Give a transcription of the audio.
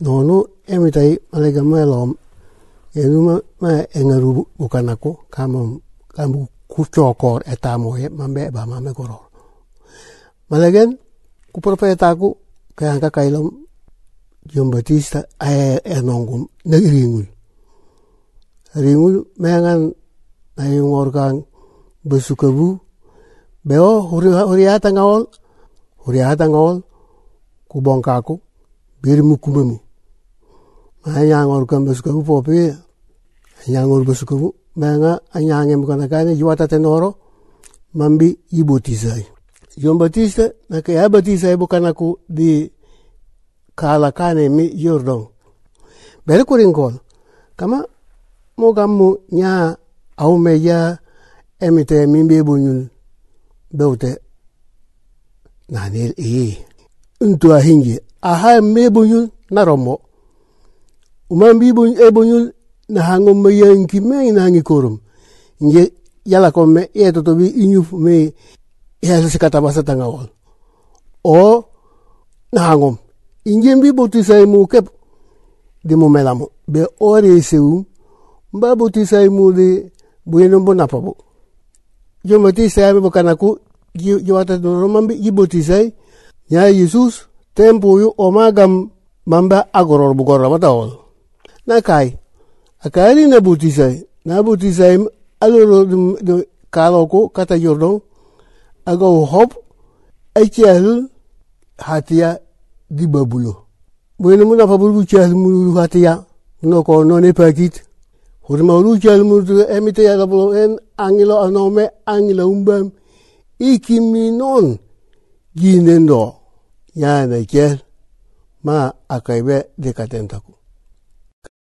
nono emitai malega melom yenu ma ma engaru kamu kamu kucokor etamo ya mambe ba mame koror malegen ku profeta aku kaya angka kailom John Batista ay enongum nagringul ringul mengan ayung organ besukabu beo huri huri ata ngawol huri ata ngawol anyang organ besukabu popi anyang or besukabu menga anyang em kana kane juata tenoro mambi ibotizai John Batista na kaya batizai bukan aku di kala kane mi Jordan bere kuringkol kama mo gamu nya au meja emite mimbe bunyul beute nanil e untu ahingi aha me bunyul na romo uman bi ebonyol na hango mayanki me na hangi korum. Nge yala ko me e to bi inyu me ya se kata basa tanga wal. O na hangom inje bi boti sai mu kep de mo melamo be ore se u mba boti sai mu de bueno bona pabo yo mati sai me bokana ku yo ata no romambi yi boti sai ya Jesus tempo yo omagam mamba agoror bugorra batawol nakai. Akali na butisay na butisay aloro de karoko kata yordo. Ago hop echel hatia di babulo. Bueno muna fabulu chel mulu hatia. No ko no ne pakit. Hurma ulu chel mulu emite ya babulo en angelo anome angelo umbam. Ikiminon ginendo yana chel ma akaibe de katentaku